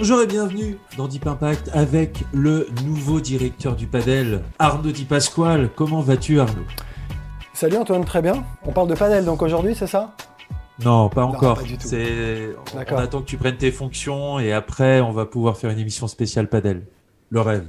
Bonjour et bienvenue dans Deep Impact avec le nouveau directeur du padel, Arnaud Di Pasquale. Comment vas-tu Arnaud? Salut Antoine, très bien. On parle de padel donc aujourd'hui, c'est ça? Non, pas encore. pas du tout. C'est on attend que tu prennes tes fonctions et après on va pouvoir faire une émission spéciale padel. Le rêve.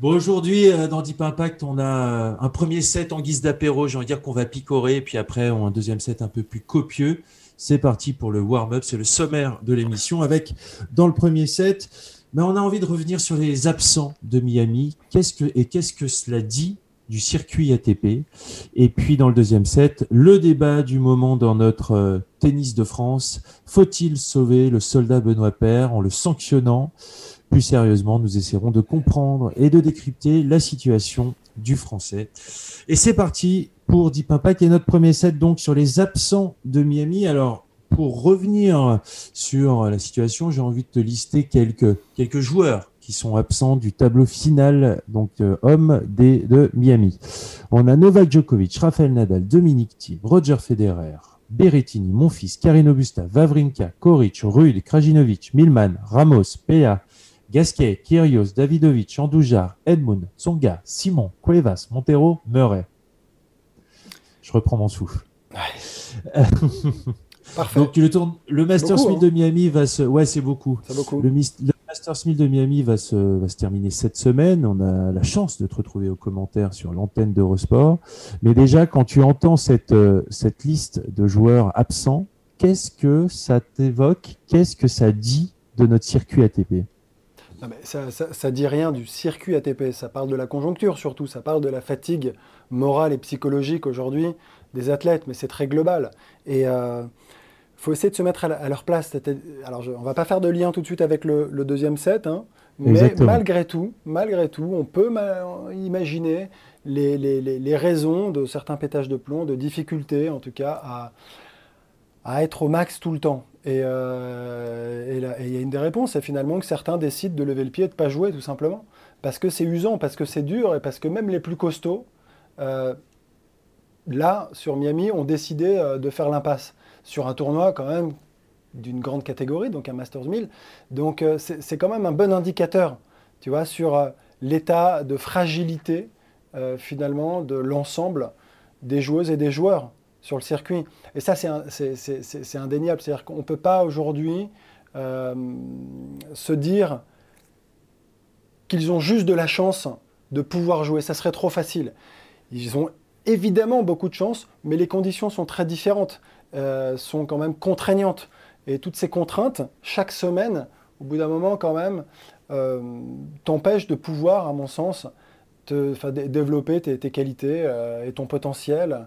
Bon aujourd'hui euh, dans Deep Impact, on a euh, un premier set en guise d'apéro, j'ai envie de dire qu'on va picorer et puis après on a un deuxième set un peu plus copieux. C'est parti pour le warm-up, c'est le sommaire de l'émission avec dans le premier set, mais on a envie de revenir sur les absents de Miami. Qu'est-ce que et qu'est-ce que cela dit du circuit ATP Et puis dans le deuxième set, le débat du moment dans notre euh, tennis de France. Faut-il sauver le soldat Benoît Paire en le sanctionnant? Plus sérieusement, nous essaierons de comprendre et de décrypter la situation du français. Et c'est parti pour Deep Impact et notre premier set donc sur les absents de Miami. Alors pour revenir sur la situation, j'ai envie de te lister quelques joueurs qui sont absents du tableau final donc euh, homme des de Miami. On a Novak Djokovic, Rafael Nadal, Dominic Thiem, Roger Federer, Berrettini, Monfils, Karin Augusta, Vavrinka, Koric, Rude, Krajinovic, Milman, Ramos, Pea, Gasquet, Kyrgios, Davidovic, Andujar, Edmund, Tsonga, Simon, Cuevas, Montero, Murray. Je reprends mon souffle. Parfait. Donc le, tourne, le Masters Beaucoup, 1000 de Miami va se... Ouais, c'est beaucoup. Le Masters 1000 de Miami va se, va se terminer cette semaine. On a la chance de te retrouver aux commentaires sur l'antenne d'Eurosport. Mais déjà, quand tu entends cette, euh, cette liste de joueurs absents, qu'est-ce que ça t'évoque? Qu'est-ce que ça dit de notre circuit ATP Non, mais ça, ça, ça dit rien du circuit ATP, ça parle de la conjoncture surtout, ça parle de la fatigue morale et psychologique aujourd'hui des athlètes, mais c'est très global. Et il faut essayer de se mettre à, la- à leur place. Alors, je, on va pas faire de lien tout de suite avec le, le deuxième set, hein, mais Exactement. malgré tout, malgré tout, on peut ma- imaginer les, les- les- les raisons de certains pétages de plomb, de difficultés en tout cas à, à être au max tout le temps. Et euh, et il y a une des réponses, c'est finalement que certains décident de lever le pied et de ne pas jouer tout simplement. Parce que c'est usant, parce que c'est dur et parce que même les plus costauds, euh, là, sur Miami, ont décidé euh, de faire l'impasse sur un tournoi quand même d'une grande catégorie, donc un Masters 1000. Donc c'est quand même un bon indicateur, tu vois, sur l'état de fragilité finalement de l'ensemble des joueuses et des joueurs sur le circuit. Et ça, c'est indéniable. C'est-à-dire qu'on ne peut pas aujourd'hui euh, se dire qu'ils ont juste de la chance de pouvoir jouer. Ça serait trop facile. Ils ont évidemment beaucoup de chance, mais les conditions sont très différentes, euh, sont quand même contraignantes. Et toutes ces contraintes, chaque semaine, au bout d'un moment quand même, euh, t'empêchent de pouvoir, à mon sens, te, développer tes, qualités et ton potentiel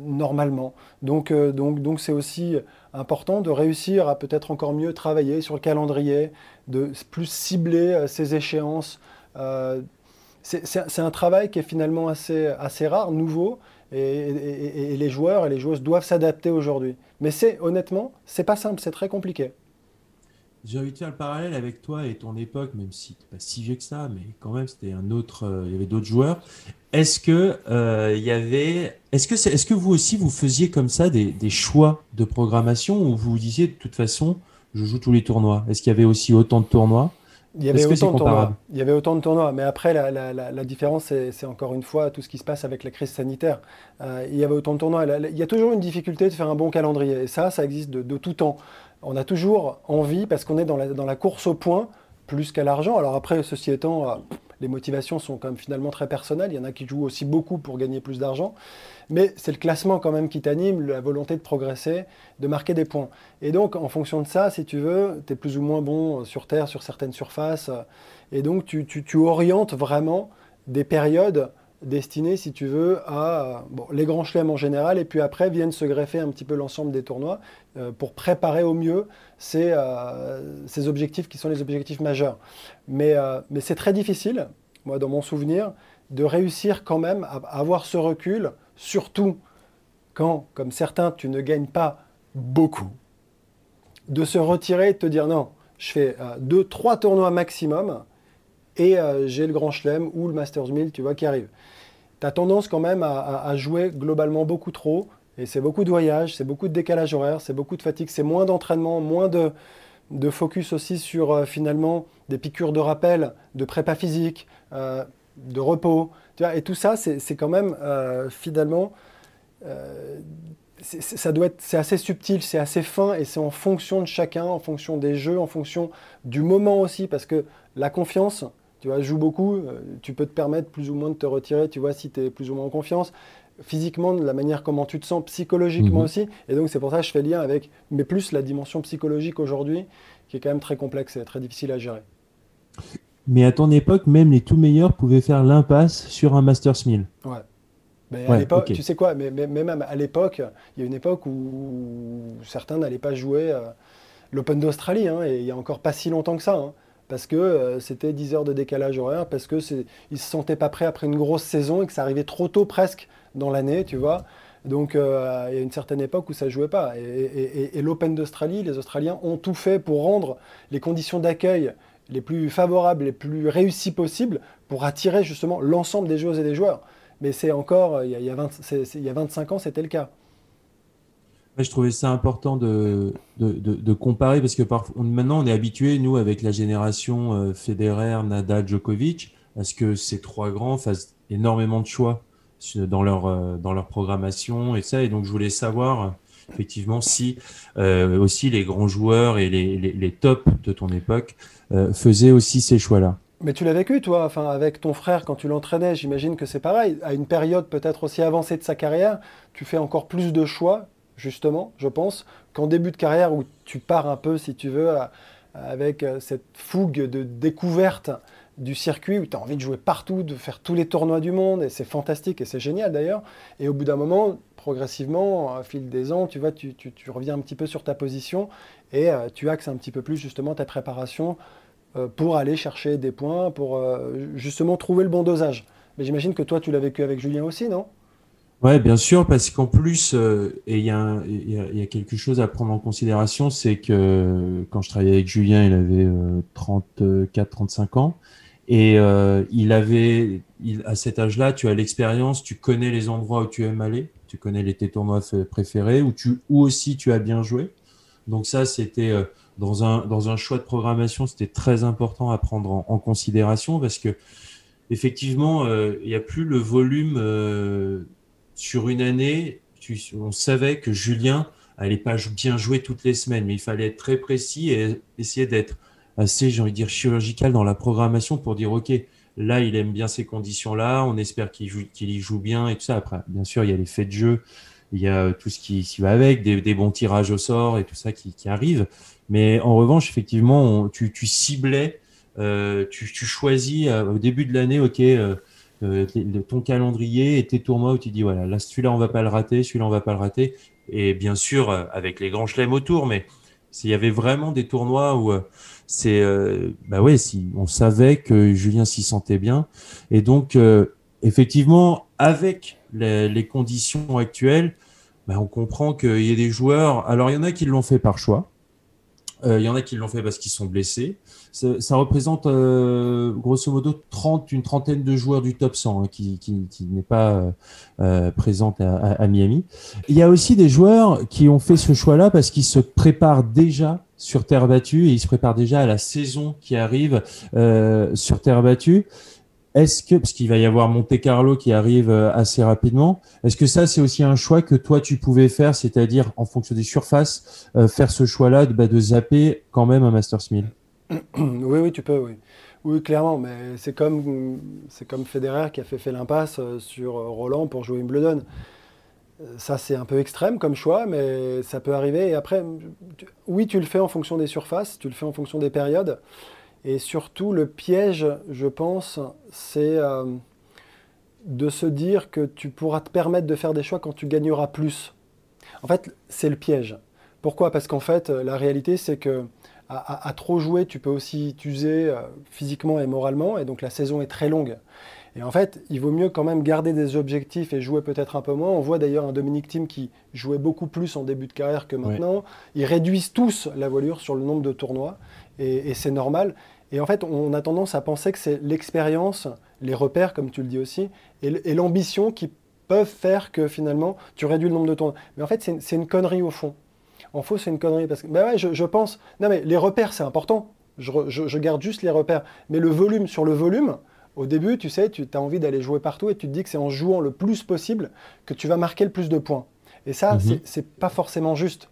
normalement. Donc, euh, donc, donc c'est aussi important de réussir à peut-être encore mieux travailler sur le calendrier, de plus cibler euh, ses échéances. Euh, c'est un travail qui est finalement assez, assez rare, nouveau, et- et les joueurs et les joueuses doivent s'adapter aujourd'hui. Mais c'est honnêtement, c'est pas simple, c'est très compliqué. J'ai envie de faire le parallèle avec toi et ton époque, même si tu pas si vieux que ça, mais quand même, c'était un autre, euh, il y avait d'autres joueurs. Est-ce que euh, il y avait, est-ce que c'est, est-ce que vous aussi vous faisiez comme ça des, des choix de programmation où vous vous disiez de toute façon, je joue tous les tournois? Est-ce qu'il y avait aussi autant de tournois? Il y avait autant de tournois. comparable Il y avait autant de tournois, mais après la, la- la- la différence, c'est encore une fois tout ce qui se passe avec la crise sanitaire. Euh, il y avait autant de tournois. Il y a toujours une difficulté de faire un bon calendrier, et ça, ça existe de, de tout temps. On a toujours envie, parce qu'on est dans la, dans la course au point, plus qu'à l'argent. Alors après, ceci étant, euh, les motivations sont quand même finalement très personnelles. Il y en a qui jouent aussi beaucoup pour gagner plus d'argent. Mais c'est le classement quand même qui t'anime, la volonté de progresser, de marquer des points. Et donc, en fonction de ça, si tu veux, tu es plus ou moins bon sur Terre, sur certaines surfaces. Et donc, tu- tu orientes vraiment des périodes destiné, si tu veux, à les grands chelems en général, et puis après viennent se greffer un petit peu l'ensemble des tournois euh, pour préparer au mieux ces, ces, objectifs qui sont les objectifs majeurs. Mais, mais c'est très difficile, moi, dans mon souvenir, de réussir quand même à avoir ce recul, surtout quand, comme certains, tu ne gagnes pas beaucoup, de se retirer et de te dire non, je fais deux, trois tournois maximum et euh, j'ai le Grand Chelem ou le Masters 1000, tu vois, qui arrive. Tu as tendance quand même à, jouer globalement beaucoup trop, et c'est beaucoup de voyages, c'est beaucoup de décalage horaire, c'est beaucoup de fatigue, c'est moins d'entraînement, moins de, focus aussi sur euh, finalement des piqûres de rappel, de prépa physique, euh, de repos. Tu vois, et tout ça, c'est quand même finalement ça doit être, c'est assez subtil, c'est assez fin et c'est en fonction de chacun, en fonction des jeux, en fonction du moment aussi, parce que la confiance, tu vois, joue beaucoup, euh, tu peux te permettre plus ou moins de te retirer, tu vois, si tu es plus ou moins en confiance. Physiquement, de la manière comment tu te sens, psychologiquement mhm. aussi. Et donc, c'est pour ça que je fais lien avec, mais plus la dimension psychologique aujourd'hui, qui est quand même très complexe et très difficile à gérer. Mais à ton époque, même les tout meilleurs pouvaient faire l'impasse sur un Masters 1000. Ouais. Mais à l'époque, tu sais quoi, mais, même à l'époque, il y a une époque où certains n'allaient pas jouer euh, l'Open d'Australie, hein, et il y a encore pas si longtemps que ça. Hein parce que euh, c'était 10 heures de décalage horaire, parce qu'ils ne se sentaient pas prêts après une grosse saison et que ça arrivait trop tôt presque dans l'année, tu vois. Donc euh, il y a une certaine époque où ça ne jouait pas. Et, l'Open d'Australie, les Australiens ont tout fait pour rendre les conditions d'accueil les plus favorables, les plus réussies possibles, pour attirer justement l'ensemble des joueuses et des joueurs. Mais c'est encore, il y, il y a 25 ans, c'était le cas je trouvais ça important de, de, comparer parce que maintenant on est habitué, nous, avec la génération euh, Federer, Nadal, Djokovic, à ce que ces trois grands fassent énormément de choix dans leur, euh, dans leur programmation et ça. Et donc je voulais savoir effectivement si euh, aussi les grands joueurs et les, les, tops de ton époque faisaient aussi ces choix-là. Mais tu l'as vécu, toi, enfin, avec ton frère quand tu l'entraînais, j'imagine que c'est pareil. À une période peut-être aussi avancée de sa carrière, tu fais encore plus de choix justement, je pense, qu'en début de carrière où tu pars un peu, si tu veux, avec euh, cette fougue de découverte du circuit où tu as envie de jouer partout, de faire tous les tournois du monde, et c'est fantastique et c'est génial d'ailleurs. Et au bout d'un moment, progressivement, au fil des ans, tu vois, tu, reviens un petit peu sur ta position et euh, tu axes un petit peu plus justement ta préparation euh, pour aller chercher des points, pour justement trouver le bon dosage. Mais j'imagine que toi, tu l'as vécu avec Julien aussi, non? Ouais, bien sûr, parce qu'en plus, euh, et il y, a, quelque chose à prendre en considération, c'est que quand je travaillais avec Julien, il avait 34, 35 ans, et euh, il avait, à cet âge-là, tu as l'expérience, tu connais les endroits où tu aimes aller, tu connais les tes tournois préférés, où tu, où aussi tu as bien joué. Donc ça, c'était euh, dans un dans un choix de programmation, c'était très important à prendre en, en considération parce que effectivement, il n'y a plus le volume sur une année, on savait que Julien allait pas bien jouer toutes les semaines, mais il fallait être très précis et essayer d'être assez, j'ai envie de dire, chirurgical dans la programmation pour dire, OK, là, il aime bien ces conditions-là, on espère qu'il y joue bien et tout ça. Après, bien sûr, il y a les faits de jeu, il y a tout ce qui, va avec, des, bons tirages au sort et tout ça qui, arrive. Mais en revanche, effectivement, tu, ciblais, euh, tu, choisis euh, au début de l'année, OK, euh, euh, ton calendrier et tes tournois où tu dis voilà, là celui-là on va pas le rater, celui-là on va pas le rater. Et bien sûr euh, avec les grands chelems autour, mais s'il y avait vraiment des tournois où euh, c'est bah ouais, si on savait que Julien s'y sentait bien et donc effectivement avec les, conditions actuelles, bah, on comprend qu'il y a des joueurs. Alors il y en a qui l'ont fait par choix. Il y en a qui l'ont fait parce qu'ils sont blessés ça, représente euh, grosso modo 30, une trentaine de joueurs du top 100 hein, qui, n'est pas euh, euh présente à, Miami. Il y a aussi des joueurs qui ont fait ce choix-là parce qu'ils se préparent déjà sur terre battue et ils se préparent déjà à la saison qui arrive euh, sur terre battue. Est-ce que, parce qu'il va y avoir Monte Carlo qui arrive euh, assez rapidement, est-ce que ça c'est aussi un choix que toi tu pouvais faire, c'est-à-dire en fonction des surfaces, faire ce choix-là de, bah, de zapper quand même un Masters 1000 oui, oui, tu peux, oui. Oui, clairement, mais c'est comme, c'est comme Federer qui a fait, l'impasse euh, sur euh, Roland pour jouer Wimbledon. Euh, ça, c'est un peu extrême comme choix, mais ça peut arriver. Et après, oui, tu le fais en fonction des surfaces, tu le fais en fonction des périodes. Et surtout, le piège, je pense, c'est de se dire que tu pourras te permettre de faire des choix quand tu gagneras plus. En fait, c'est le piège. Pourquoi? Parce qu'en fait, la réalité, c'est que à, trop jouer, tu peux aussi t'user euh, physiquement et moralement, et donc la saison est très longue. Et en fait, il vaut mieux quand même garder des objectifs et jouer peut-être un peu moins. On voit d'ailleurs un Dominique Thiem qui jouait beaucoup plus en début de carrière que maintenant. Ils réduisent tous la voilure sur le nombre de tournois, et, c'est normal. Et en fait, on a tendance à penser que c'est l'expérience, les repères, comme tu le dis aussi, et l'ambition qui peuvent faire que finalement, tu réduis le nombre de tournois. Mais en fait, c'est une connerie au fond. En faux, c'est une connerie. Parce que, bah ouais, je, pense. Non, mais les repères, c'est important. je, garde juste les repères. Mais le volume sur le volume, au début, tu sais, tu as envie d'aller jouer partout et tu te dis que c'est en jouant le plus possible que tu vas marquer le plus de points. Et ça, mhm. c'est pas forcément juste.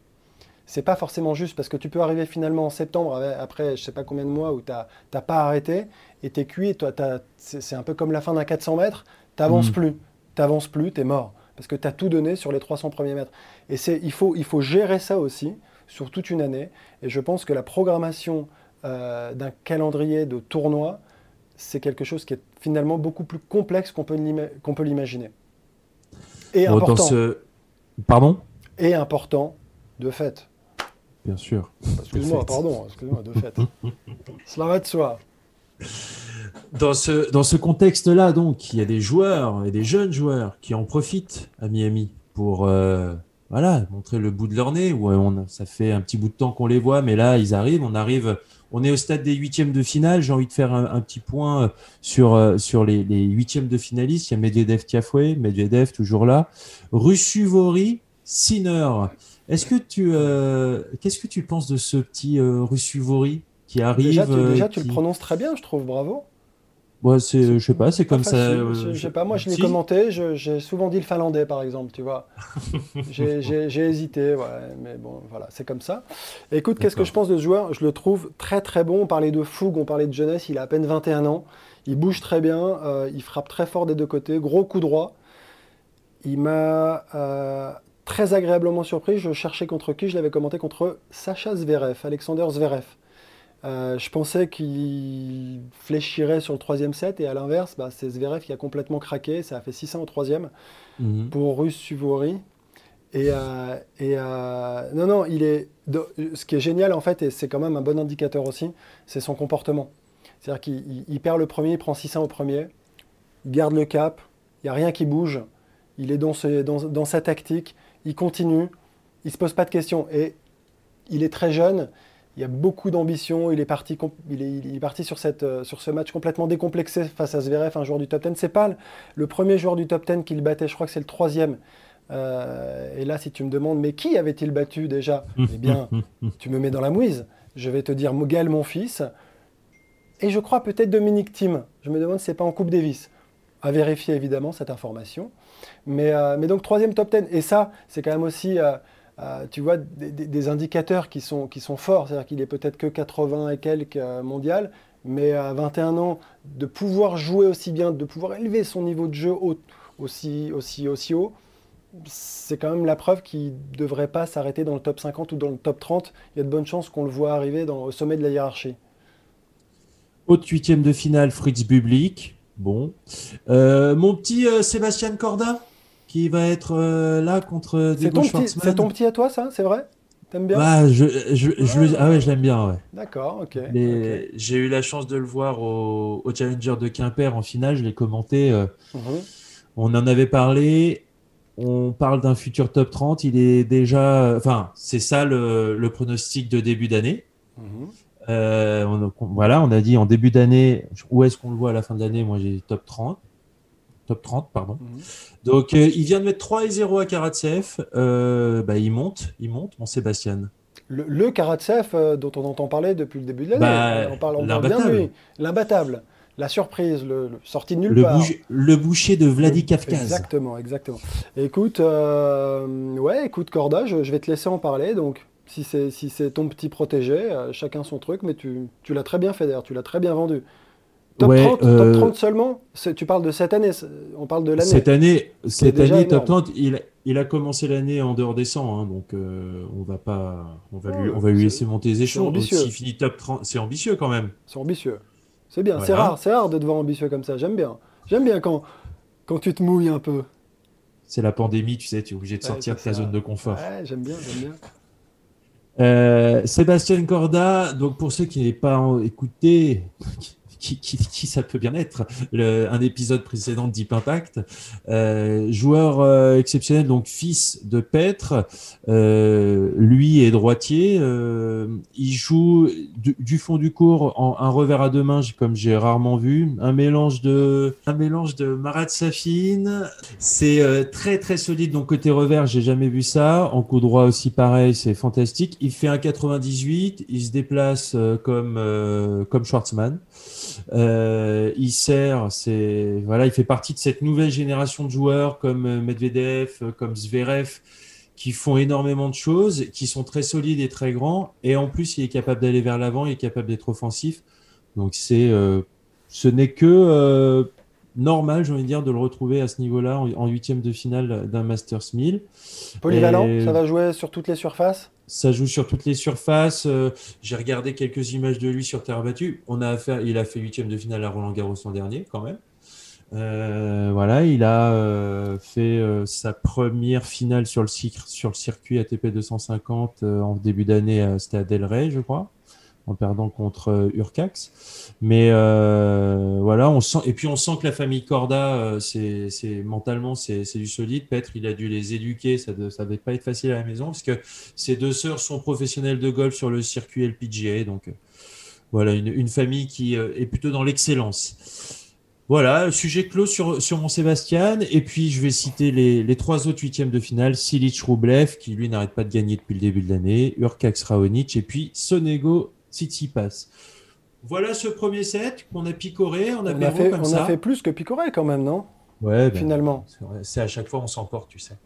C'est pas forcément juste parce que tu peux arriver finalement en septembre, après je sais pas combien de mois où tu n'as pas arrêté et tu es cuit. C'est un peu comme la fin d'un 400 mètres, tu n'avances mhm. plus. Tu n'avances plus, tu es mort. Parce que tu as tout donné sur les 300 premiers mètres. Et il faut, il faut gérer ça aussi sur toute une année. Et je pense que la programmation euh, d'un calendrier de tournoi, c'est quelque chose qui est finalement beaucoup plus complexe qu'on peut l'imaginer. Et important. Pardon? Et important, de fait. Bien sûr. Excuse-moi, pardon, excuse-moi, de fait. Cela va de soi. Dans ce, dans ce contexte-là, donc, il y a des joueurs et des jeunes joueurs qui en profitent à Miami pour euh, voilà, montrer le bout de leur nez. Où on, ça fait un petit bout de temps qu'on les voit, mais là, ils arrivent. On arrive on est au stade des huitièmes de finale. J'ai envie de faire un, petit point euh, sur, euh, sur les, huitièmes de finalistes. Il y a Medvedev Tiafoué, Medvedev toujours là. Russuvori, Sinner. Est-ce que tu, euh, qu'est-ce que tu penses de ce petit Russuvori qui arrive Déjà, tu, déjà, tu le prononces très bien, je trouve. Bravo. Ouais, c'est, je sais pas, c'est comme ça. Je, sais pas, moi je l'ai commenté, j'ai souvent dit le finlandais par exemple, tu vois. j'ai hésité, ouais, mais bon, voilà, c'est comme ça. écoute, qu'est-ce que je pense de ce joueur? Je le trouve très très bon. On parlait de fougue, on parlait de jeunesse, il a à peine 21 ans. Il bouge très bien, euh, il frappe très fort des deux côtés, gros coup droit. Il m'a euh, très agréablement surpris. Je cherchais contre qui? Je l'avais commenté contre Sacha Zverev, Alexander Zverev. Euh, je pensais qu'il fléchirait sur le troisième set et à l'inverse, bah, c'est Zverev qui a complètement craqué. Ça a fait 600 au troisième mhm. pour Russe Suvori. Et, euh, et euh, non, non, il est. ce qui est génial en fait, et c'est quand même un bon indicateur aussi, c'est son comportement. C'est-à-dire qu'il perd le premier, il prend 600 au premier, il garde le cap, il n'y a rien qui bouge, il est dans, dans, dans sa tactique, il continue, il se pose pas de questions. Et il est très jeune, il y a beaucoup d'ambition. Il est parti, il est, parti sur, cette, euh, sur ce match complètement décomplexé face à Zverev, un joueur du top 10. C'est pas le premier joueur du top 10 qu'il battait, je crois que c'est le troisième. Euh, et là, si tu me demandes, mais qui avait-il battu déjà? Eh bien, tu me mets dans la mouise. Je vais te dire Mogel, mon fils. Et je crois peut-être Dominique Thiem. Je me demande si c'est pas en Coupe Davis. À vérifier évidemment cette information. Mais, euh, mais donc, troisième top 10. Et ça, c'est quand même aussi. Euh, tu vois, des, indicateurs qui sont, qui sont forts. C'est-à-dire qu'il est peut-être que 80 et quelques euh, mondial, mais à 21 ans, de pouvoir jouer aussi bien, de pouvoir élever son niveau de jeu aussi, aussi, aussi haut, c'est quand même la preuve qu'il ne devrait pas s'arrêter dans le top 50 ou dans le top 30. Il y a de bonnes chances qu'on le voit arriver au sommet de la hiérarchie. Haute huitième de finale, Fritz Public. Bon. Euh, mon petit Sébastien Corda? Qui va être euh, là contre Diego Schwartzmann. C'est ton petit à toi, ça C'est vrai? T'aimes bien? Bah, je, je, je, Ah ouais, je l'aime bien, ouais. D'accord, ok. J'ai eu la chance de le voir au, Challenger de Quimper en finale, je l'ai commenté. Euh, mhm. On en avait parlé. On parle d'un futur top 30. Il est déjà. Enfin, c'est ça le, pronostic de début d'année. Mhm. Euh, voilà, on a dit en début d'année, où est-ce qu'on le voit à la fin de l'année? Moi, j'ai top 30 top 30, pardon. Mhm. Donc, euh, il vient de mettre 3 et 0 à Karatsev. Euh, bah, il monte, il monte, mon Sébastien. Le, le Karatsev euh, dont on entend parler depuis le début de l'année. Bah, on parle, bien de lui. L'imbattable. La surprise, le, sorti de nulle le part. le boucher de Vladikavkaz. Exactement, exactement. Écoute, ouais, écoute Corda, je, vais te laisser en parler. Donc, si c'est si ton petit protégé, chacun son truc, mais tu, tu l'as très bien fait d'ailleurs, tu l'as très bien vendu. Top, 30, top 30 euh, seulement Tu parles de cette année, on parle de l'année. Cette année, cette année top 30, il, il a commencé l'année en dehors des 100, hein, donc euh, on va pas, on va lui, on va lui laisser monter les échelons. S'il finit top 30, c'est ambitieux quand même. C'est ambitieux. C'est bien, c'est rare, c'est rare de devoir ambitieux comme ça. J'aime bien. J'aime bien quand, quand tu te mouilles un peu. C'est la pandémie, tu sais, tu es obligé de sortir de ta zone de confort. Ouais, j'aime bien, j'aime bien. Euh, Sébastien Corda, donc pour ceux qui n'avaient pas écouté, qui, ça peut bien être, un épisode précédent de Deep Impact. Euh, joueur euh, exceptionnel, donc fils de Petre, euh, lui est droitier. il joue du, fond du cours en un revers à deux mains, comme j'ai rarement vu. Un mélange de, un mélange de Marat Safin. C'est très très solide. Donc côté revers, j'ai jamais vu ça. En coup droit aussi pareil, c'est fantastique. Il fait un 98. Il se déplace comme comme Schwartzmann. Euh, il sert, c'est voilà, il fait partie de cette nouvelle génération de joueurs comme euh, Medvedev, euh, comme Zverev, qui font énormément de choses, qui sont très solides et très grands, et en plus il est capable d'aller vers l'avant, il est capable d'être offensif. Donc c'est, ce n'est que normal, j'ai envie de dire, de le retrouver à ce niveau-là en huitième de finale d'un Masters 1000. Polyvalent, ça va jouer sur toutes les surfaces? Ça joue sur toutes les surfaces. Euh, j'ai regardé quelques images de lui sur terre battue. Il a fait huitième de finale à Roland Garros l'an dernier, quand même. Euh, voilà, il a euh, fait sa première finale sur le, sur le circuit ATP 250 en début d'année. C'était à Delray, je crois en perdant contre euh, Urcax. Mais euh, voilà, on sent et puis on sent que la famille Corda, euh, c'est mentalement c'est du solide. Petre, il a dû les éduquer, ça ne devait pas être facile à la maison parce que ses deux sœurs sont professionnelles de golf sur le circuit LPGA, donc voilà une, famille qui est plutôt dans l'excellence. Voilà, sujet clos sur, sur mon Sébastien. Et puis, je vais citer les, les trois autres huitièmes de finale. Silic Roublev, qui lui n'arrête pas de gagner depuis le début de l'année. Urcax Raonic. Et puis, Sonego passe. Voilà ce premier set qu'on a picoré, on a, fait, on a fait plus que picoré quand même, non? Ouais, ben, finalement. C'est à chaque fois on s'emporte, tu sais.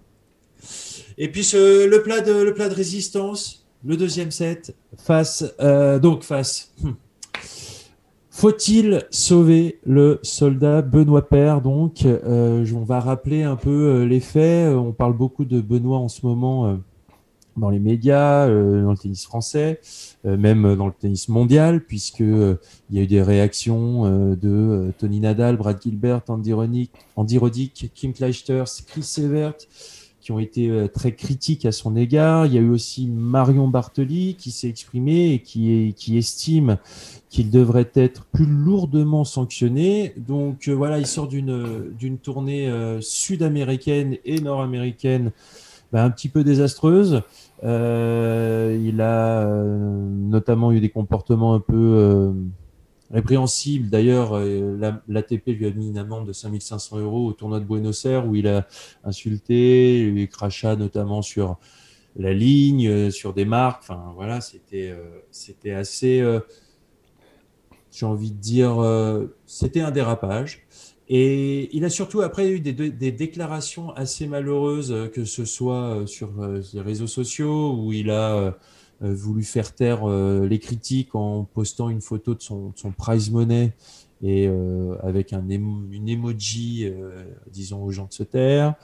Et puis ce, le, plat de, le plat de résistance, le deuxième set, face, euh, donc face. Hmm. Faut-il sauver le soldat Benoît Père Donc, euh, on va rappeler un peu euh, les faits. On parle beaucoup de Benoît en ce moment dans les médias, euh, dans le tennis français, euh, même dans le tennis mondial, puisque euh, il y a eu des réactions de Tony Nadal, Brad Gilbert, Andy Roddick, Andy Roddick Kim Clijsters, Chris Severt, qui ont été très critiques à son égard. Il y a eu aussi Marion Bartoli qui s'est exprimé et qui, est, qui estime qu'il devrait être plus lourdement sanctionné. Donc voilà, il sort d'une tournée sud-américaine et nord-américaine bah, un petit peu désastreuse. Euh, il a euh, notamment eu des comportements un peu euh, répréhensibles. D'ailleurs, l'ATP lui a mis une amende de 5500 euros au tournoi de Buenos Aires où il a insulté, il cracha notamment sur la ligne, sur des marques. Enfin, voilà, c'était assez, j'ai envie de dire, c'était un dérapage. Et il a surtout après eu des, déclarations assez malheureuses, euh, que ce soit euh, sur euh, les réseaux sociaux, où il a voulu faire taire les critiques en postant une photo de son, son prize money et avec un une emoji, disons aux gens de se taire.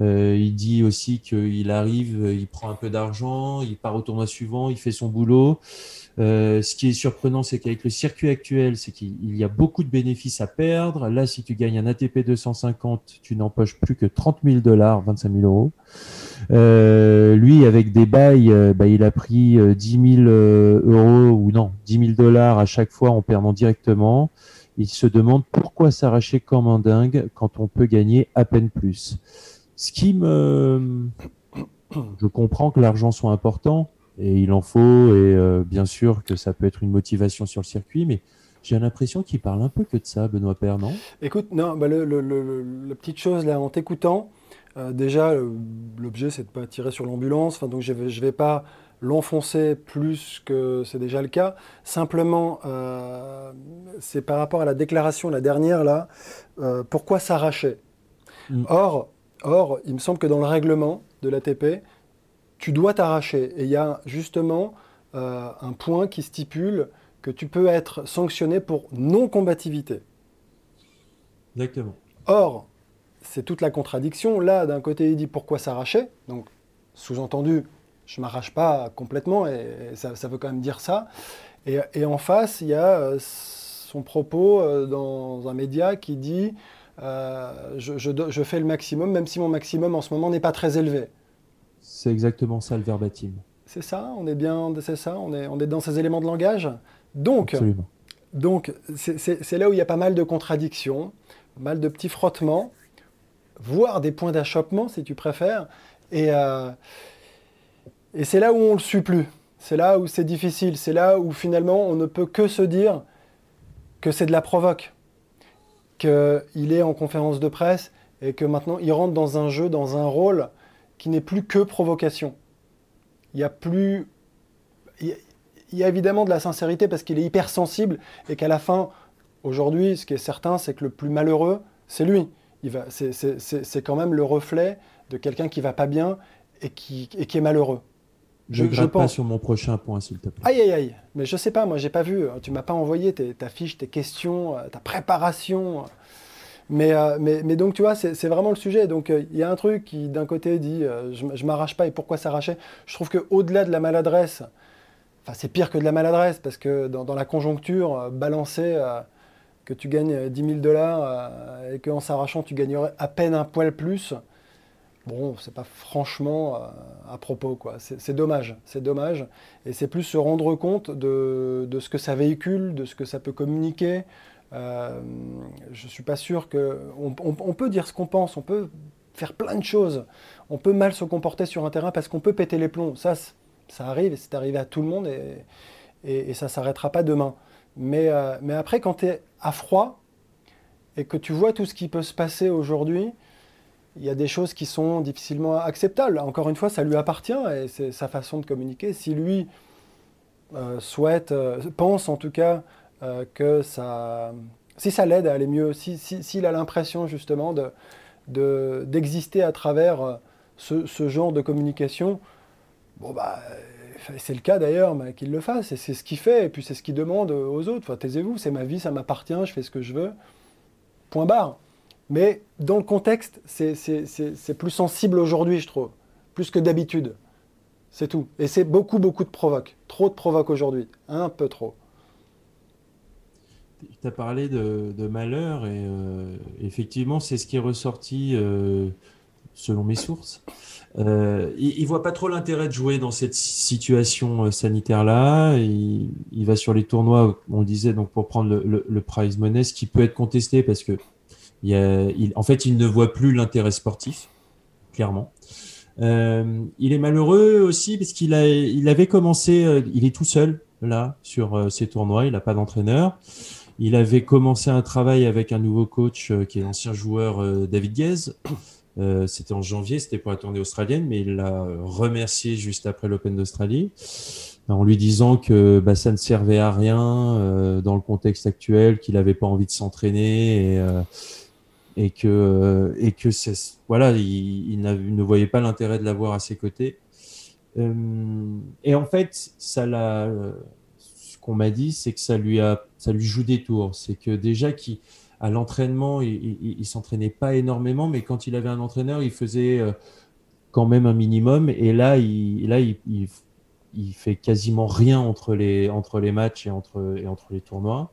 il dit aussi qu'il arrive, il prend un peu d'argent, il part au tournoi suivant, il fait son boulot. Euh, ce qui est surprenant, c'est qu'avec le circuit actuel, c'est qu'il y a beaucoup de bénéfices à perdre. Là, si tu gagnes un ATP 250, tu n'empoches plus que 30 000 dollars, 25 000 euros. Euh, lui, avec des bails, euh, bah, il a pris 10 000 euros ou non, 10 000 dollars à chaque fois en perdant directement. Il se demande pourquoi s'arracher comme un dingue quand on peut gagner à peine plus. Ce qui me... Je comprends que l'argent soit important, et il en faut, et euh, bien sûr que ça peut être une motivation sur le circuit, mais j'ai l'impression qu'il parle un peu que de ça, Benoît Père, non? Écoute, non, bah le, la petite chose là, en t'écoutant, euh, déjà, l'objet, c'est de pas tirer sur l'ambulance, enfin, donc je ne vais, vais pas l'enfoncer plus que c'est déjà le cas. Simplement, euh, c'est par rapport à la déclaration, la dernière, là, pourquoi s'arracher? Mm. or, or, il me semble que dans le règlement de l'ATP, tu dois t'arracher. Et il y a justement euh, un point qui stipule que tu peux être sanctionné pour non-combativité. Exactement. Or, c'est toute la contradiction. Là, d'un côté, il dit pourquoi s'arracher. Donc, sous-entendu, je ne m'arrache pas complètement, et ça, veut quand même dire ça. Et, en face, il y a euh, son propos euh, dans un média qui dit je, fais le maximum, même si mon maximum en ce moment n'est pas très élevé. C'est exactement ça le verbatim. C'est ça, on est bien, c'est ça, on est, on est dans ces éléments de langage. Donc, donc c'est là où il y a pas mal de contradictions, pas mal de petits frottements, voire des points d'achoppement si tu préfères. Et, euh, et c'est là où on ne le suit plus. C'est là où c'est difficile. C'est là où finalement on ne peut que se dire que c'est de la provoque. Qu'il est en conférence de presse et que maintenant il rentre dans un jeu, dans un rôle qui n'est plus que provocation. Il y a plus. Il y a évidemment de la sincérité parce qu'il est hypersensible et qu'à la fin, aujourd'hui, ce qui est certain, c'est que le plus malheureux, c'est lui. C'est quand même le reflet de quelqu'un qui va pas bien et qui, et qui est malheureux. Je ne pense pas sur mon prochain point, s'il te plaît. Aïe, aïe, aïe. Mais je sais pas, moi, j'ai pas vu. Tu m'as pas envoyé ta fiche, tes questions, euh, ta préparation. Mais, euh, mais, donc, tu vois, c'est vraiment le sujet. Donc, euh, il y a un truc qui, d'un côté, dit je, je m'arrache pas et pourquoi s'arracher? Je trouve qu'au-delà de la maladresse, enfin, c'est pire que de la maladresse parce que dans, la conjoncture, balancer que tu gagnes 10 000 dollars et qu'en s'arrachant, tu gagnerais à peine un poil plus bon, c'est pas franchement euh, à propos, quoi. C'est dommage, c'est dommage. Et c'est plus se rendre compte de, ce que ça véhicule, de ce que ça peut communiquer. Euh, je suis pas sûr que. On, peut dire ce qu'on pense, on peut faire plein de choses. On peut mal se comporter sur un terrain parce qu'on peut péter les plombs. Ça, ça arrive, c'est arrivé à tout le monde et, ça s'arrêtera pas demain. Mais, euh, après, quand tu es à froid et que tu vois tout ce qui peut se passer aujourd'hui, il y a des choses qui sont difficilement acceptables. Encore une fois, ça lui appartient et c'est sa façon de communiquer. Si lui euh, souhaite, pense en tout cas euh, que ça, si ça l'aide à aller mieux, s'il si, a l'impression justement d'exister de, à travers ce, genre de communication, bon bah c'est le cas d'ailleurs, qu'il le fasse, c'est ce qu'il fait, et puis c'est ce qu'il demande aux autres. Taisez-vous, c'est ma vie, ça m'appartient, je fais ce que je veux. Point barre. Mais dans le contexte, c'est plus sensible aujourd'hui, je trouve, plus que d'habitude. C'est tout. Et c'est beaucoup, beaucoup de provoques. Trop de provoques aujourd'hui. Un peu trop. Tu as parlé de, malheur et euh, effectivement, c'est ce qui est ressorti euh, selon mes sources. Euh, il, ne voit pas trop l'intérêt de jouer dans cette situation sanitaire-là. Il, va sur les tournois, on le disait, donc pour prendre le, prize money, ce qui peut être contesté parce que il en fait, il ne voit plus l'intérêt sportif, clairement. Il est malheureux aussi parce qu'il il avait commencé, il est tout seul là sur ces tournois, il n'a pas d'entraîneur. Il avait commencé un travail avec un nouveau coach qui est l'ancien joueur David Guez. c'était en janvier, c'était pour la tournée australienne, mais il l'a remercié juste après l'Open d'Australie en lui disant que bah, ça ne servait à rien dans le contexte actuel, qu'il n'avait pas envie de s'entraîner et, et que euh, et que voilà, il, ne voyait pas l'intérêt de l'avoir à ses côtés. Euh, et en fait, ça l'a, qu'on m'a dit, c'est que ça lui a, ça lui joue des tours. C'est que déjà qui à l'entraînement, il, il, s'entraînait pas énormément, mais quand il avait un entraîneur, il faisait euh, quand même un minimum. Et là, il, là, il, il, fait quasiment rien entre les, entre les matchs et entre, et entre les tournois.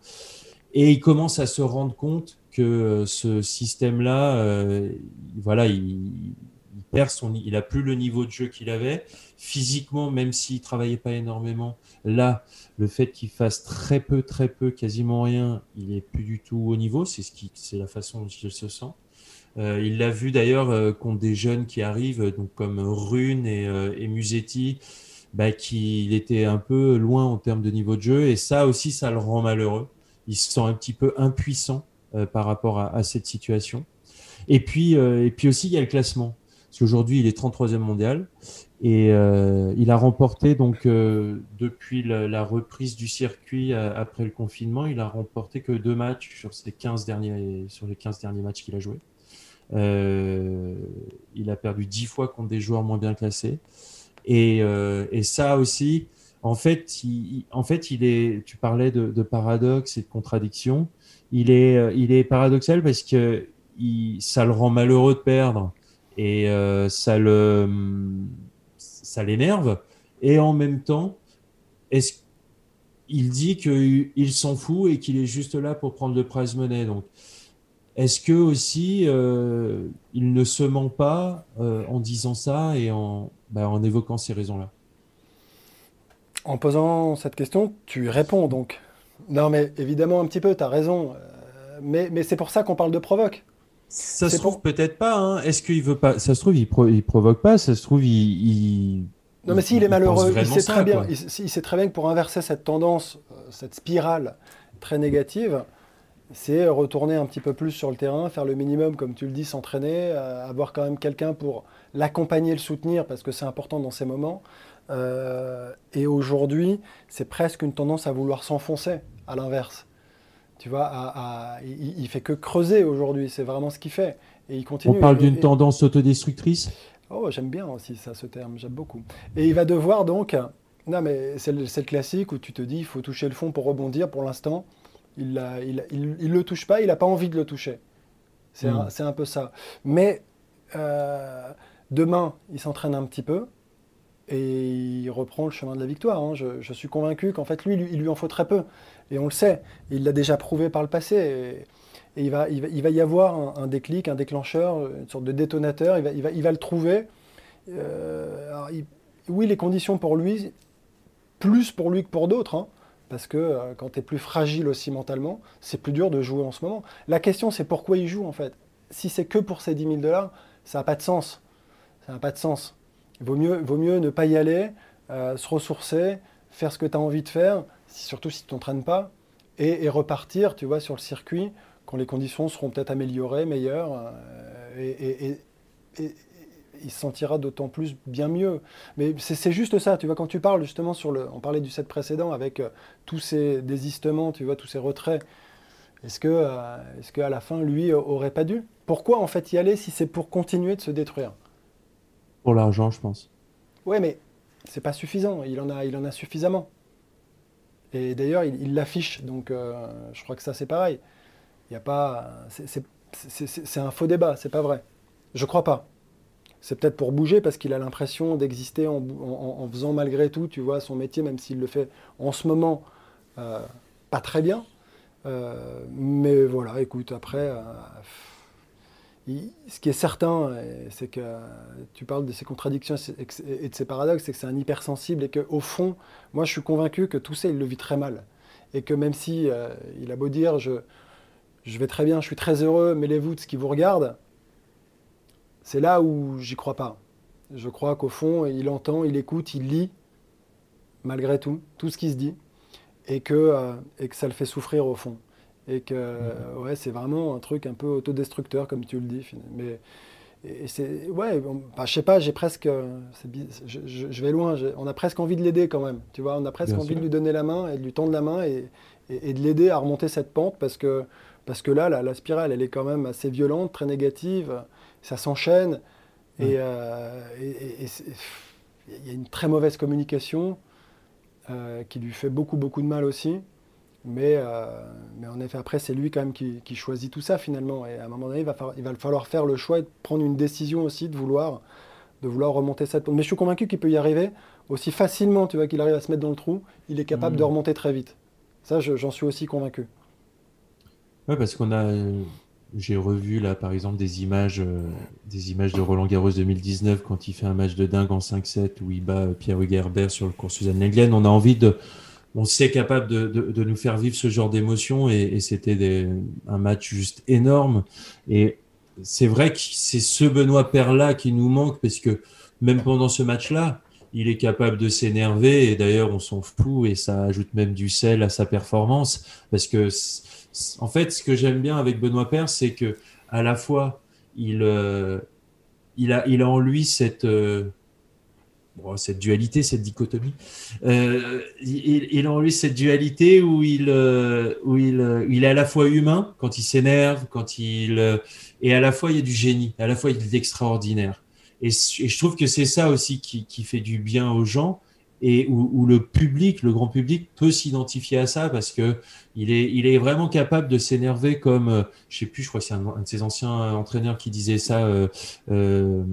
Et il commence à se rendre compte que euh, ce système-là, euh, voilà, il, il a plus le niveau de jeu qu'il avait physiquement, même s'il travaillait pas énormément. Là, le fait qu'il fasse très peu, très peu, quasiment rien, il est plus du tout au niveau. C'est ce qui, c'est la façon dont il se sent. Euh, il l'a vu d'ailleurs contre des jeunes qui arrivent, donc comme Rune et, et Musetti, bah, qu'il était un peu loin en termes de niveau de jeu. Et ça aussi, ça le rend malheureux. Il se sent un petit peu impuissant euh, par rapport à, cette situation. Et puis, euh, et puis aussi, il y a le classement. Parce qu'aujourd'hui, il est 33e mondial. Et euh, il a remporté, donc, depuis la, reprise du circuit après le confinement, il a remporté que deux matchs sur, ses 15 derniers, sur les 15 derniers matchs qu'il a joués. il a perdu 10 fois contre des joueurs moins bien classés. Et, et ça aussi, en fait, il, en fait, il est, tu parlais de, paradoxe et de contradiction il est, euh, il est paradoxal parce que ça le rend malheureux de perdre et euh, ça ça l'énerve. Et en même temps, est-ce il dit qu'il s'en fout et qu'il est juste là pour prendre le prize money. Donc, est-ce que aussi il ne se ment pas en disant ça et en, bah, en évoquant ces raisons-là? En posant cette question, tu réponds donc. Non, mais évidemment, un petit peu, tu as raison. mais, mais c'est pour ça qu'on parle de provoque. Ça se trouve peut-être pas. Hein. Est-ce qu'il veut pas Ça se trouve, il, il provoque pas. Ça se trouve, il. non, mais s'il est malheureux, il sait, très bien, il, sait très bien que pour inverser cette tendance, euh, cette spirale très négative, c'est retourner un petit peu plus sur le terrain, faire le minimum, comme tu le dis, s'entraîner, euh, avoir quand même quelqu'un pour l'accompagner, le soutenir, parce que c'est important dans ces moments. Euh, et aujourd'hui, c'est presque une tendance à vouloir s'enfoncer, à l'inverse. Tu vois, il, il, fait que creuser aujourd'hui, c'est vraiment ce qu'il fait. Et il continue. On parle d'une tendance autodestructrice? Oh, j'aime bien aussi ça, ce terme, j'aime beaucoup. Et il va devoir donc. Non, mais c'est le, le, classique où tu te dis il faut toucher le fond pour rebondir. Pour l'instant, il ne il, il, le touche pas, il n'a pas envie de le toucher. C'est un, hmm. un, peu ça. Mais euh, demain, il s'entraîne un petit peu et il reprend le chemin de la victoire. Hein. Je, je, suis convaincu qu'en fait, lui, il lui en faut très peu. Et on le sait, il l'a déjà prouvé par le passé. Et, il, va, il, va, y avoir un, déclic, un déclencheur, une sorte de détonateur. Il va, il va, il va le trouver. Euh, oui, les conditions pour lui, plus pour lui que pour d'autres. Hein, parce que euh, quand tu es plus fragile aussi mentalement, c'est plus dur de jouer en ce moment. La question, c'est pourquoi il joue en fait. Si c'est que pour ces 10 000 dollars, ça n'a pas de sens. Ça n'a pas de sens. Il vaut mieux, vaut mieux ne pas y aller, euh, se ressourcer, faire ce que tu as envie de faire, surtout si tu t'entraînes pas, et, repartir, tu vois, sur le circuit quand les conditions seront peut-être améliorées, meilleures, euh, et, il se sentira d'autant plus bien mieux. Mais c'est juste ça, tu vois, quand tu parles justement sur le, on parlait du set précédent avec euh, tous ces désistements, tu vois, tous ces retraits. Est-ce que, euh, est-ce qu'à la fin, lui aurait pas dû? Pourquoi en fait y aller si c'est pour continuer de se détruire? Pour l'argent, je pense. Ouais, mais c'est pas suffisant. Il en a, il en a suffisamment. Et d'ailleurs, il l'affiche, donc euh, je crois que ça c'est pareil. Il y a pas, c'est un faux débat, c'est pas vrai. Je crois pas. C'est peut-être pour bouger parce qu'il a l'impression d'exister en, faisant malgré tout, tu vois, son métier, même s'il le fait en ce moment euh, pas très bien. Euh, mais voilà, écoute, après, ce qui est certain, c'est que tu parles de ces contradictions et de ces paradoxes, c'est que c'est un hypersensible et qu'au fond, moi je suis convaincu que tout ça, il le vit très mal. Et que même si euh, il a beau dire je, vais très bien, je suis très heureux, mêlez-vous de ce qui vous regarde, c'est là où j'y crois pas. Je crois qu'au fond, il entend, il écoute, il lit, malgré tout, tout ce qui se dit, et que, euh, et que ça le fait souffrir au fond et que ouais, c'est vraiment un truc un peu autodestructeur, comme tu le dis. Mais et c'est ouais, bah, je sais pas, j'ai presque, je, je, vais loin, on a presque envie de l'aider quand même. Tu vois, on a presque envie de lui donner la main et de lui tendre la main et, et, de l'aider à remonter cette pente parce que parce que là, la, spirale, elle est quand même assez violente, très négative. Ça s'enchaîne et euh, il y a une très mauvaise communication euh, qui lui fait beaucoup beaucoup de mal aussi. Mais, euh, mais en effet, après, c'est lui quand même qui, choisit tout ça finalement. Et à un moment donné, il va, falloir, il va falloir faire le choix et prendre une décision aussi de vouloir, de vouloir remonter cette pente. Mais je suis convaincu qu'il peut y arriver aussi facilement, tu vois, qu'il arrive à se mettre dans le trou, il est capable de mmh. remonter très vite. Ça, j'en suis aussi convaincu. Oui, parce qu'on a. J'ai revu là, par exemple, des images, euh, des images de Roland Garros 2019 quand il fait un match de dingue en 5-7 où il bat Pierre Hugerbert sur le cours Suzanne Lenglen. On a envie de, on sait capable de, nous faire vivre ce genre d'émotion et, c'était un match juste énorme. Et c'est vrai que c'est ce Benoît Père-là qui nous manque parce que même pendant ce match-là, il est capable de s'énerver et d'ailleurs on s'en fout et ça ajoute même du sel à sa performance parce que en fait ce que j'aime bien avec Benoît Père c'est que à la fois il euh, il a il a en lui cette euh, cette dualité, cette dichotomie. Euh, il, il, a en lui cette dualité où il, euh, où il, euh, il est à la fois humain quand il s'énerve, quand il et à la fois il y a du génie, à la fois il est extraordinaire. Et, je trouve que c'est ça aussi qui, qui, fait du bien aux gens et où, le public, le grand public, peut s'identifier à ça parce que il est, il est vraiment capable de s'énerver comme, je sais plus, je crois que c'est un, de ses anciens entraîneurs qui disait ça. Euh,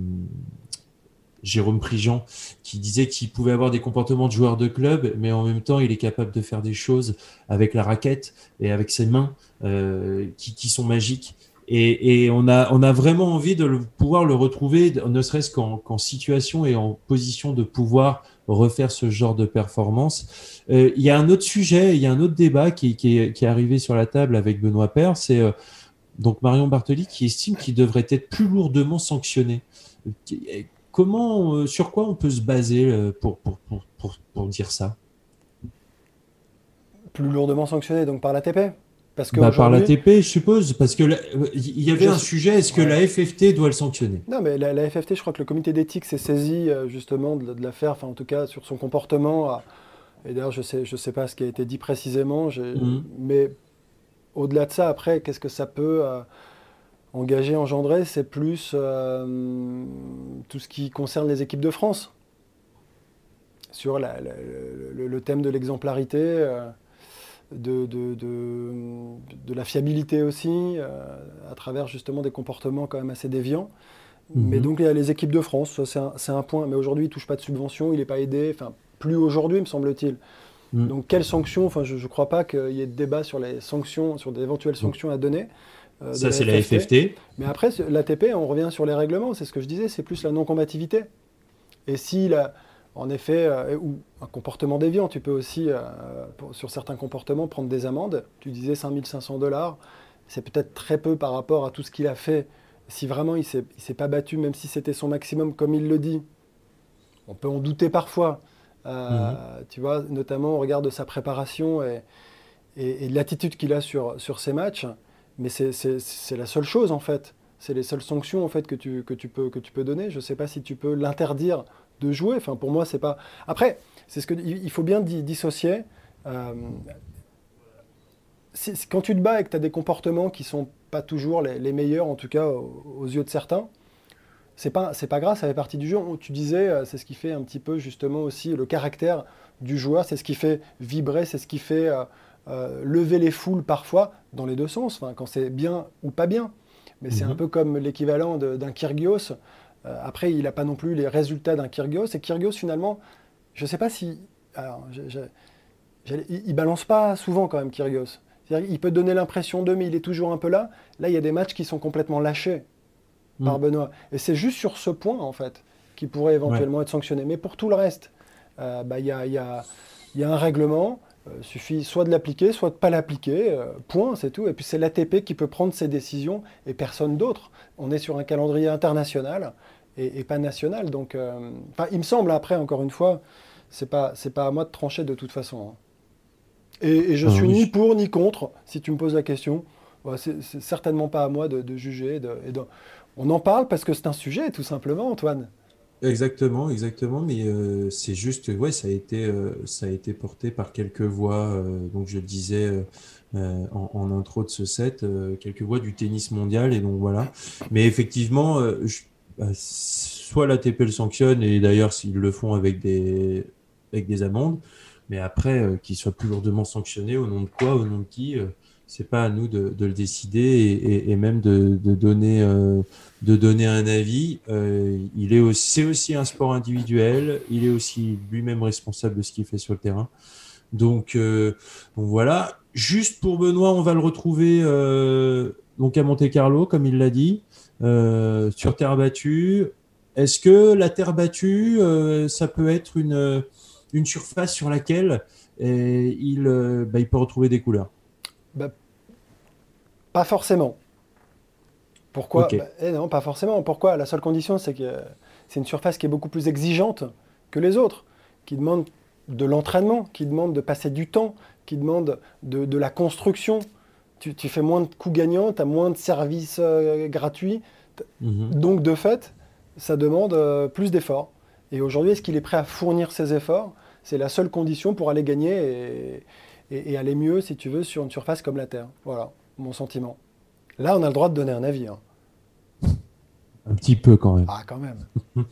Jérôme Prigent, qui disait qu'il pouvait avoir des comportements de joueur de club, mais en même temps, il est capable de faire des choses avec la raquette et avec ses mains euh, qui, sont magiques. Et, on, a, vraiment envie de pouvoir le retrouver, ne serait-ce qu'en situation et en position de pouvoir refaire ce genre de performance. Euh, il y a un autre sujet, il y a un autre débat qui, est, arrivé sur la table avec Benoît Père, c'est euh, donc Marion Bartoli qui estime qu'il devrait être plus lourdement sanctionné. Comment, euh, sur quoi on peut se baser pour, pour, pour dire ça? Plus lourdement sanctionné, donc par l'ATP parce que bah, par l'ATP, je suppose, parce que il y avait un sujet, est-ce que la FFT doit le sanctionner? Non, mais la, FFT, je crois que le comité d'éthique s'est saisi euh, justement de, l'affaire, enfin en tout cas sur son comportement. et d'ailleurs, je ne sais, je sais pas ce qui a été dit précisément, mhm. mais au-delà de ça, après, qu'est-ce que ça peut euh, engager, engendrer C'est plus euh, tout ce qui concerne les équipes de France, sur le, thème de l'exemplarité de, de, la fiabilité aussi, euh, à travers justement des comportements quand même assez déviants. Mhm. Mais donc il y a les équipes de France, c'est un, point. Mais aujourd'hui, il ne touche pas de subvention, il n'est pas aidé, enfin plus aujourd'hui me semble-t-il. Mhm. Donc quelles sanctions Enfin, je ne crois pas qu'il y ait de débat sur les sanctions, sur d'éventuelles sanctions à donner. Euh, Ça, c'est la FFT. Mais après, l'ATP, on revient sur les règlements, c'est ce que je disais, c'est plus la non-combativité. Et si la, en effet, euh, ou un comportement déviant. Tu peux aussi, euh, sur certains comportements, prendre des amendes. Tu disais 5500 dollars. C'est peut-être très peu par rapport à tout ce qu'il a fait. Si vraiment il ne s'est pas battu, même si c'était son maximum, comme il le dit, on peut en douter parfois. Mhm. Tu vois, notamment au regard de sa préparation et, et, l'attitude qu'il a sur, sur ses matchs. Mais c'est la seule chose, en fait. C'est les seules sanctions en fait que tu, que tu, peux, que tu peux donner. Je ne sais pas si tu peux l'interdire de jouer. Enfin, pour moi, c'est pas. Après, c'est ce que il faut bien dissocier. Euh, quand tu te bats et que tu as des comportements qui sont pas toujours les, meilleurs, en tout cas aux, yeux de certains, c'est pas pas grave, ça fait partie du jeu. Tu disais, euh, c'est ce qui fait un petit peu justement aussi le caractère du joueur, c'est ce qui fait vibrer, c'est ce qui fait euh, lever les foules parfois dans les deux sens, quand c'est bien ou pas bien. Mais c'est un mhm. peu comme l'équivalent d'un Kyrgios. Euh, après, il n'a pas non plus les résultats d'un Kyrgios. Et Kyrgios, finalement, je ne sais pas si. Alors, il, ne balance pas souvent quand même, Kyrgios. Il peut donner l'impression de, mais il est toujours un peu là. Là, il y a des matchs qui sont complètement lâchés par mm. Benoît. Et c'est juste sur ce point, en fait, qui pourrait éventuellement être sanctionné. Mais pour tout le reste, euh, bah, il y, a, y, a, y, a, un règlement. Il euh, suffit soit de l'appliquer, soit de ne pas l'appliquer. point, c'est tout. Et puis c'est l'ATP qui peut prendre ses décisions et personne d'autre. On est sur un calendrier international et, pas national. Donc, euh, il me semble, après, encore une fois, c'est pas, c'est pas à moi de trancher de toute façon. Hein. Et, je ah suis ni pour ni contre, si tu me poses la question. c'est, certainement pas à moi de, juger. De, On en parle parce que c'est un sujet, tout simplement, Antoine. Exactement, exactement, mais euh, c'est juste, ouais, ça a été, euh, ça a été porté par quelques voix. donc je le disais en, en, intro de ce set, quelques voix du tennis mondial, et donc voilà. Mais effectivement, je, bah, soit l'ATP le sanctionne, et d'ailleurs s'ils le font avec des, avec des amendes, mais après euh, qu'ils soient plus lourdement sanctionnés, au nom de quoi, au nom de qui, euh, c'est pas à nous de, le décider et, même de, de donner, euh, de donner un avis. il est c'est aussi un sport individuel, il est aussi lui-même responsable de ce qu'il fait sur le terrain. Donc, donc voilà. Juste pour Benoît, on va le retrouver donc à Monte Carlo, comme il l'a dit. Euh, sur terre battue. Est-ce que la terre battue, euh, ça peut être une, surface sur laquelle euh, il, bah, il peut retrouver des couleurs? Bah, Pas forcément. Pourquoi bah, eh Non, pas forcément. Pourquoi La seule condition, c'est que c'est une surface qui est beaucoup plus exigeante que les autres, qui demande de l'entraînement, qui demande de passer du temps, qui demande de, de la construction tu, fais moins de coups gagnants, tu as moins de services euh, gratuits. Mhm. Donc, de fait, ça demande euh, plus d'efforts. Et aujourd'hui, est-ce qu'il est prêt à fournir ces efforts? C'est la seule condition pour aller gagner et, aller mieux, si tu veux, sur une surface comme la Terre. Voilà, mon sentiment. Là, on a le droit de donner un avis. Hein. Un petit peu quand même. Ah, quand même.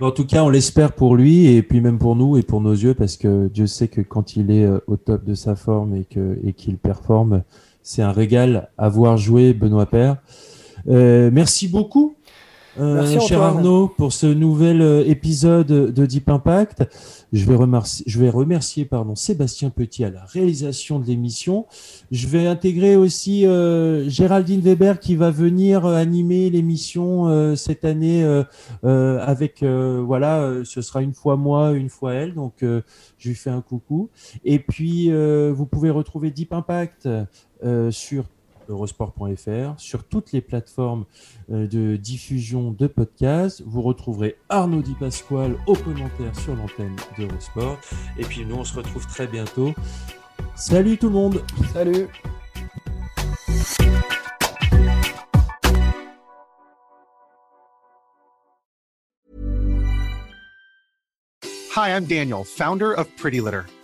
En tout cas, on l'espère pour lui et puis même pour nous et pour nos yeux parce que Dieu sait que quand il est euh, au top de sa forme et que et qu'il performe, c'est un régal à voir jouer Benoît Père. Euh, merci beaucoup. euh, cher Arnaud, pour ce nouvel épisode de Deep Impact. Je vais remercier, je vais remercier pardon, Sébastien Petit à la réalisation de l'émission. Je vais intégrer aussi euh, Géraldine Weber qui va venir animer l'émission cette année avec, voilà, ce sera une fois moi, une fois elle. Donc, je lui fais un coucou. Et puis, vous pouvez retrouver Deep Impact sur eurosport.fr, sur toutes les plateformes euh, de diffusion de podcasts. Vous retrouverez Arnaud Di Pasquale au commentaire sur l'antenne d'Eurosport. Et puis nous, on se retrouve très bientôt. Salut tout le monde Salut Hi, I'm Daniel, founder of Pretty Litter.